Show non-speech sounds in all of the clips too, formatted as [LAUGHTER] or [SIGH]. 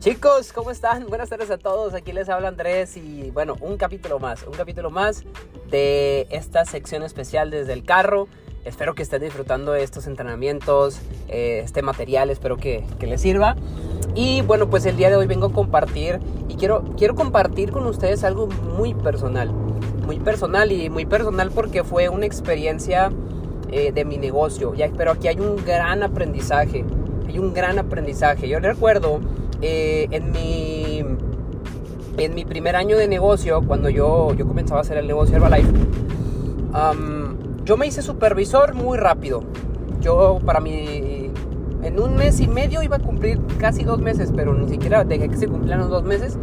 Chicos, ¿cómo están? Buenas tardes a todos. Aquí les habla Andrés y bueno, un capítulo más, un capítulo más de esta sección especial desde el carro. Espero que estén disfrutando estos entrenamientos, eh, este material, espero que, que, les sirva. Y bueno, pues el día de hoy vengo a compartir y quiero, quiero compartir con ustedes algo muy personal. Muy personal y muy personal porque fue una experiencia eh, de mi negocio. Ya, pero aquí hay un gran aprendizaje. Hay un gran aprendizaje. Yo recuerdo eh, en, mi, en mi primer año de negocio, cuando yo, yo comenzaba a hacer el negocio Herbalife, yo me hice supervisor muy rápido. Yo para mí, en un mes y medio iba a cumplir casi dos meses, pero ni siquiera dejé que se cumplieran los dos meses.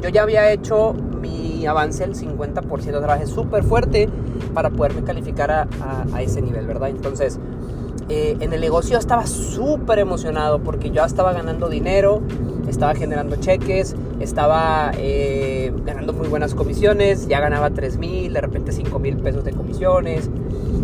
Yo ya había hecho mi avance el 50%, trabajé súper fuerte para poderme calificar a, a, ese nivel, ¿verdad? Entonces, eh, en el negocio estaba súper emocionado porque yo estaba ganando dinero, estaba generando cheques, estaba eh, ganando muy buenas comisiones, ya ganaba 3 mil, de repente 5 mil pesos de comisiones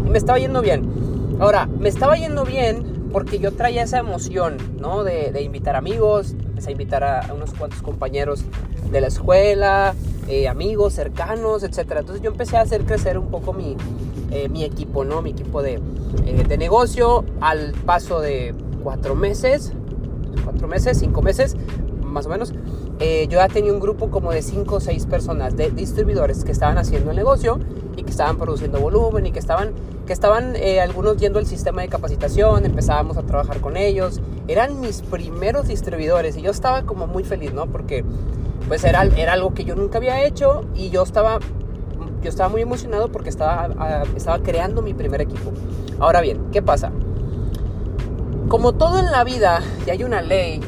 y me estaba yendo bien. Ahora, me estaba yendo bien porque yo traía esa emoción, ¿no? De, invitar amigos, empecé a invitar a, unos cuantos compañeros de la escuela, eh, amigos cercanos, etc. Entonces yo empecé a hacer crecer un poco mi, eh, mi equipo, ¿no? Mi equipo de, de negocio al paso de cuatro meses cuatro meses, cinco meses, más o menos, eh, yo ya tenía un grupo como de cinco o seis personas de distribuidores que estaban haciendo el negocio y que estaban produciendo volumen y que estaban, que estaban eh, algunos yendo al sistema de capacitación, empezábamos a trabajar con ellos. Eran mis primeros distribuidores y yo estaba como muy feliz, ¿no? Porque pues era, era algo que yo nunca había hecho y yo estaba, yo estaba muy emocionado porque estaba, ah, estaba creando mi primer equipo. Ahora bien, ¿qué pasa? Como todo en la vida, y hay una ley,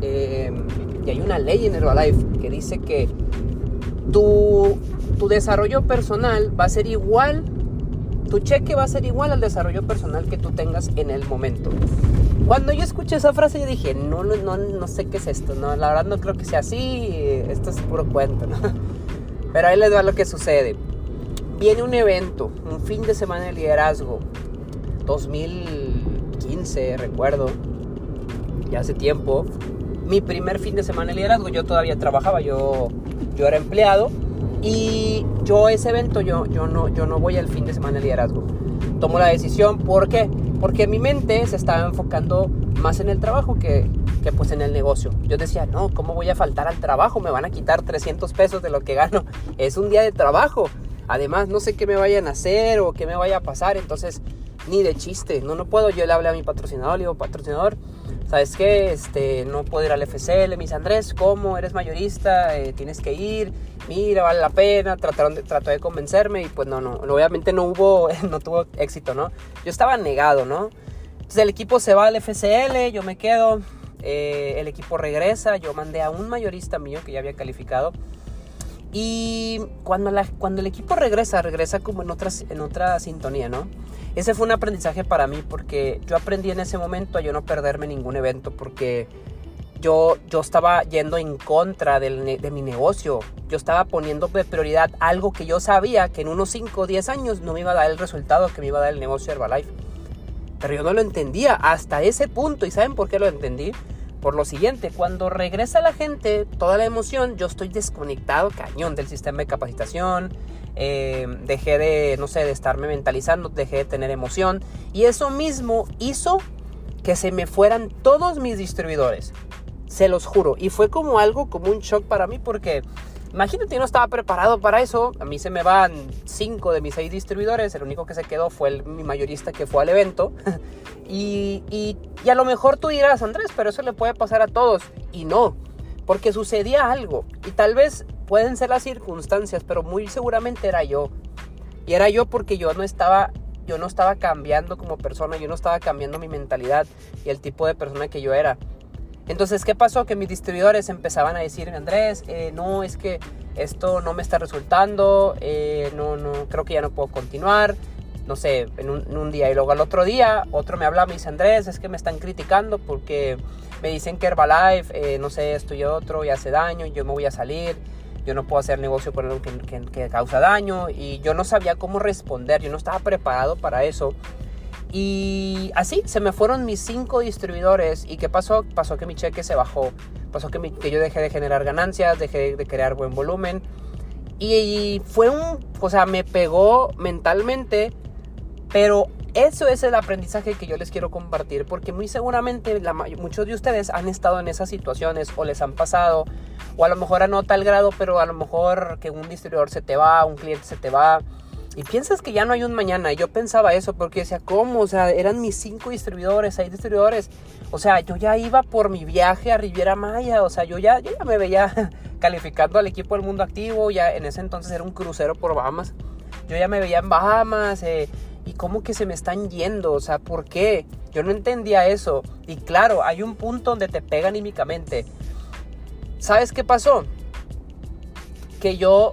eh, y hay una ley en Herbalife que dice que tu, tu desarrollo personal va a ser igual, tu cheque va a ser igual al desarrollo personal que tú tengas en el momento. Cuando yo escuché esa frase yo dije, no, no, no, sé qué es esto, no, la verdad no creo que sea así, esto es puro cuento, ¿no? [LAUGHS] Pero ahí les va lo que sucede. Viene un evento, un fin de semana de liderazgo, 2000 15, recuerdo, ya hace tiempo, mi primer fin de semana de liderazgo, yo todavía trabajaba, yo, yo era empleado y yo ese evento, yo, yo, no, yo no voy al fin de semana de liderazgo. Tomo la decisión, ¿por qué? Porque mi mente se estaba enfocando más en el trabajo que, que pues en el negocio. Yo decía, no, ¿cómo voy a faltar al trabajo? Me van a quitar 300 pesos de lo que gano. Es un día de trabajo. Además, no sé qué me vayan a hacer o qué me vaya a pasar. Entonces, ni de chiste. No, no puedo. Yo le hablé a mi patrocinador, le digo, patrocinador, ¿sabes qué? Este, no puedo ir al FCL. Dice, Andrés, ¿cómo? Eres mayorista, eh, tienes que ir. Mira, vale la pena. Trataron de, trató de convencerme y pues no, no. Obviamente no hubo, [LAUGHS] no tuvo éxito, ¿no? Yo estaba negado, ¿no? Entonces el equipo se va al FCL, yo me quedo. Eh, el equipo regresa. Yo mandé a un mayorista mío que ya había calificado. Y cuando, la, cuando el equipo regresa, regresa como en, otras, en otra sintonía, ¿no? ese fue un aprendizaje para mí porque yo aprendí en ese momento a yo no perderme ningún evento porque yo, yo estaba yendo en contra de mi negocio. Yo estaba poniendo de prioridad algo que yo sabía que en unos 5 o 10 años no me iba a dar el resultado que me iba a dar el negocio Herbalife. Pero yo no lo entendía hasta ese punto. ¿Y saben por qué lo entendí? Por lo siguiente, cuando regresa la gente, toda la emoción, yo estoy desconectado cañón del sistema de capacitación, eh, dejé de, no sé, de estarme mentalizando, dejé de tener emoción. Y eso mismo hizo que se me fueran todos mis distribuidores. Se los juro. Y fue como algo, como un shock para mí porque... Imagínate, yo no estaba preparado para eso. A mí se me van cinco de mis seis distribuidores. El único que se quedó fue el, mi mayorista que fue al evento. [LAUGHS] y, y, y, a lo mejor tú dirás, Andrés, pero eso le puede pasar a todos. Y no, porque sucedía algo. Y tal vez pueden ser las circunstancias, pero muy seguramente era yo. Y era yo porque yo no estaba yo no estaba cambiando como persona, yo no estaba cambiando mi mentalidad y el tipo de persona que yo era. Entonces, ¿qué pasó? Que mis distribuidores empezaban a decir, Andrés, eh, no, es que esto no me está resultando, eh, no, no, creo que ya no puedo continuar. no sé, en un, día. Y luego al otro día, otro me habla, me dice, Andrés, es que me están criticando porque me dicen que Herbalife, eh, no sé, esto y otro, y hace daño, yo me voy a salir, yo no puedo hacer negocio con algo que, que causa daño. Y yo no sabía cómo responder, yo no estaba preparado para eso. Y así se me fueron mis cinco distribuidores. ¿Y qué pasó? Pasó que mi cheque se bajó. Pasó que, que yo dejé de generar ganancias, dejé de crear buen volumen. Y, fue un, o sea, me pegó mentalmente. Pero eso es el aprendizaje que yo les quiero compartir. Porque muy seguramente muchos de ustedes han estado en esas situaciones o les han pasado. O a lo mejor a no tal grado, pero a lo mejor que un distribuidor se te va, un cliente se te va y piensas que ya no hay un mañana. Yo pensaba eso porque decía, ¿cómo? O sea, eran mis cinco distribuidores, seis distribuidores. O sea, yo ya iba por mi viaje a Riviera Maya. O sea, yo ya, ya me veía [LAUGHS] calificando al equipo del mundo activo. Ya en ese entonces era un crucero por Bahamas. Yo ya me veía en Bahamas. Eh, ¿Y cómo que se me están yendo? O sea, ¿por qué? Yo no entendía eso. Y claro, hay un punto donde te pega anímicamente. ¿Sabes qué pasó? Que yo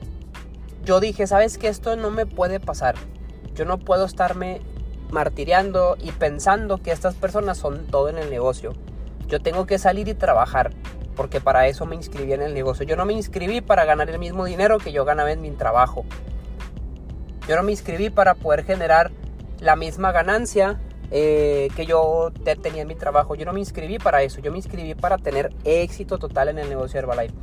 yo dije, ¿sabes que Esto no me puede pasar. Yo no puedo estarme martiriando y pensando que estas personas son todo en el negocio. Yo tengo que salir y trabajar, porque para eso me inscribí en el negocio. Yo no me inscribí para ganar el mismo dinero que yo ganaba en mi trabajo. Yo no me inscribí para poder generar la misma ganancia eh, que yo tenía en mi trabajo. Yo no me inscribí para eso. Yo me inscribí para tener éxito total en el negocio de Herbalife.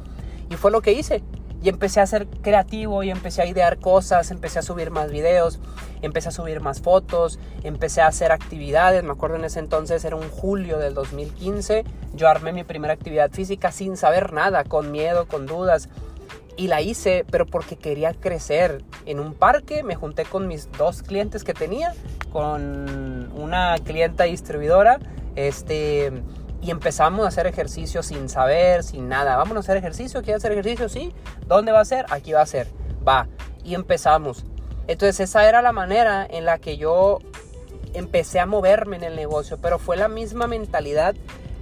Y fue lo que hice y empecé a ser creativo y empecé a idear cosas, empecé a subir más videos, empecé a subir más fotos, empecé a hacer actividades, me acuerdo en ese entonces era un julio del 2015, yo armé mi primera actividad física sin saber nada, con miedo, con dudas. Y la hice, pero porque quería crecer. En un parque me junté con mis dos clientes que tenía, con una clienta distribuidora, este, y empezamos a hacer ejercicio sin saber, sin nada. Vamos a hacer ejercicio, ¿quieres hacer ejercicio? Sí. ¿Dónde va a ser? Aquí va a ser. Va. Y empezamos. Entonces esa era la manera en la que yo empecé a moverme en el negocio, pero fue la misma mentalidad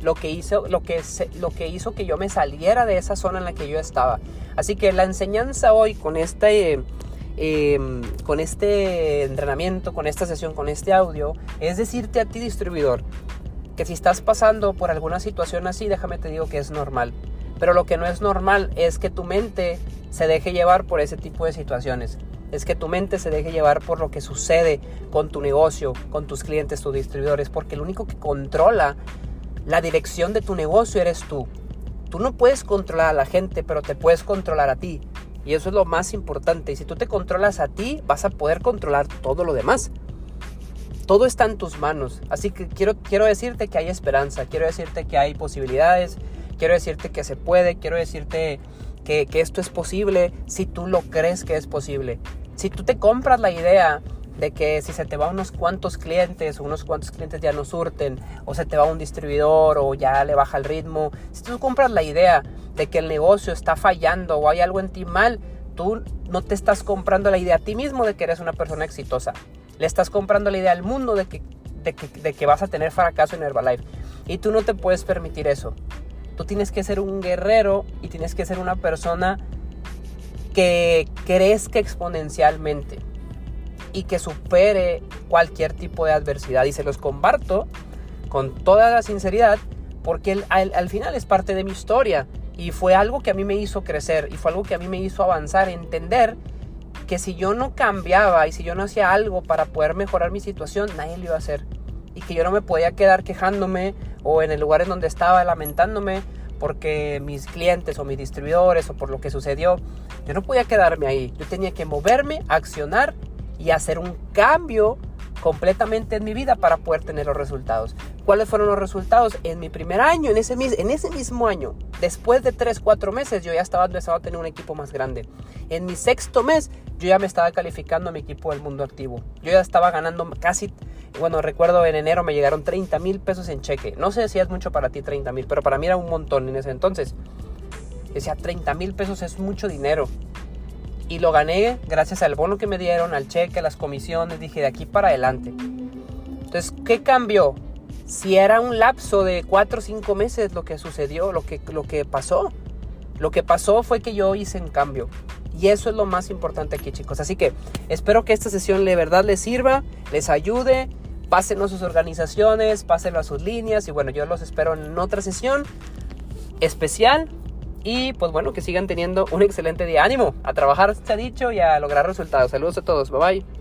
lo que hizo, lo que, lo que, hizo que yo me saliera de esa zona en la que yo estaba. Así que la enseñanza hoy con este, em, con este entrenamiento, con esta sesión, con este audio, es decirte a ti distribuidor, que si estás pasando por alguna situación así, déjame te digo que es normal. Pero lo que no es normal es que tu mente se deje llevar por ese tipo de situaciones. Es que tu mente se deje llevar por lo que sucede con tu negocio, con tus clientes, tus distribuidores, porque el único que controla la dirección de tu negocio eres tú. Tú no puedes controlar a la gente, pero te puedes controlar a ti. Y eso es lo más importante. Y si tú te controlas a ti, vas a poder controlar todo lo demás todo está en tus manos. Así que quiero, quiero decirte que hay esperanza, quiero decirte que hay posibilidades, quiero decirte que se puede, quiero decirte que, esto es posible si tú lo crees que es posible. Si tú te compras la idea de que si se te va unos cuantos clientes o unos cuantos clientes ya no surten o se te va un distribuidor o ya le baja el ritmo, si tú compras la idea de que el negocio está fallando o hay algo en ti mal, tú no te estás comprando la idea a ti mismo de que eres una persona exitosa. Le estás comprando la idea al mundo de que, de que, vas a tener fracaso en Herbalife. Y tú no te puedes permitir eso. Tú tienes que ser un guerrero y tienes que ser una persona que crezca exponencialmente y que supere cualquier tipo de adversidad. Y se los comparto con toda la sinceridad porque al, al, final es parte de mi historia y fue algo que a mí me hizo crecer y fue algo que a mí me hizo avanzar, entender que si yo no cambiaba y si yo no hacía algo para poder mejorar mi situación, nadie lo iba a hacer. Y que yo no me podía quedar quejándome o en el lugar en donde estaba lamentándome porque mis clientes o mis distribuidores o por lo que sucedió, yo no podía quedarme ahí. Yo tenía que moverme, accionar y hacer un cambio completamente en mi vida para poder tener los resultados. ¿Cuáles fueron los resultados? En mi primer año, en ese, en ese mismo año, después de 3, 4 meses, yo ya estaba empezando a tener un equipo más grande. En mi sexto mes, yo ya me estaba calificando a mi equipo del mundo activo. Yo ya estaba ganando casi, bueno, recuerdo en enero me llegaron 30 mil pesos en cheque. No sé si es mucho para ti 30 mil, pero para mí era un montón en ese entonces. Decía, 30 mil pesos es mucho dinero y lo gané gracias al bono que me dieron, al cheque, a las comisiones. Dije, de aquí para adelante. Entonces, ¿qué cambió? Si era un lapso de 4 o 5 meses lo que sucedió, lo que, lo que pasó. Lo que pasó fue que yo hice un cambio. Y eso es lo más importante aquí, chicos. Así que espero que esta sesión de verdad les sirva, les ayude. Pásenlo a sus organizaciones, pásenlo a sus líneas. Y bueno, yo los espero en otra sesión especial. Y pues bueno, que sigan teniendo un excelente día. Ánimo a trabajar, se ha dicho, y a lograr resultados. Saludos a todos. Bye bye.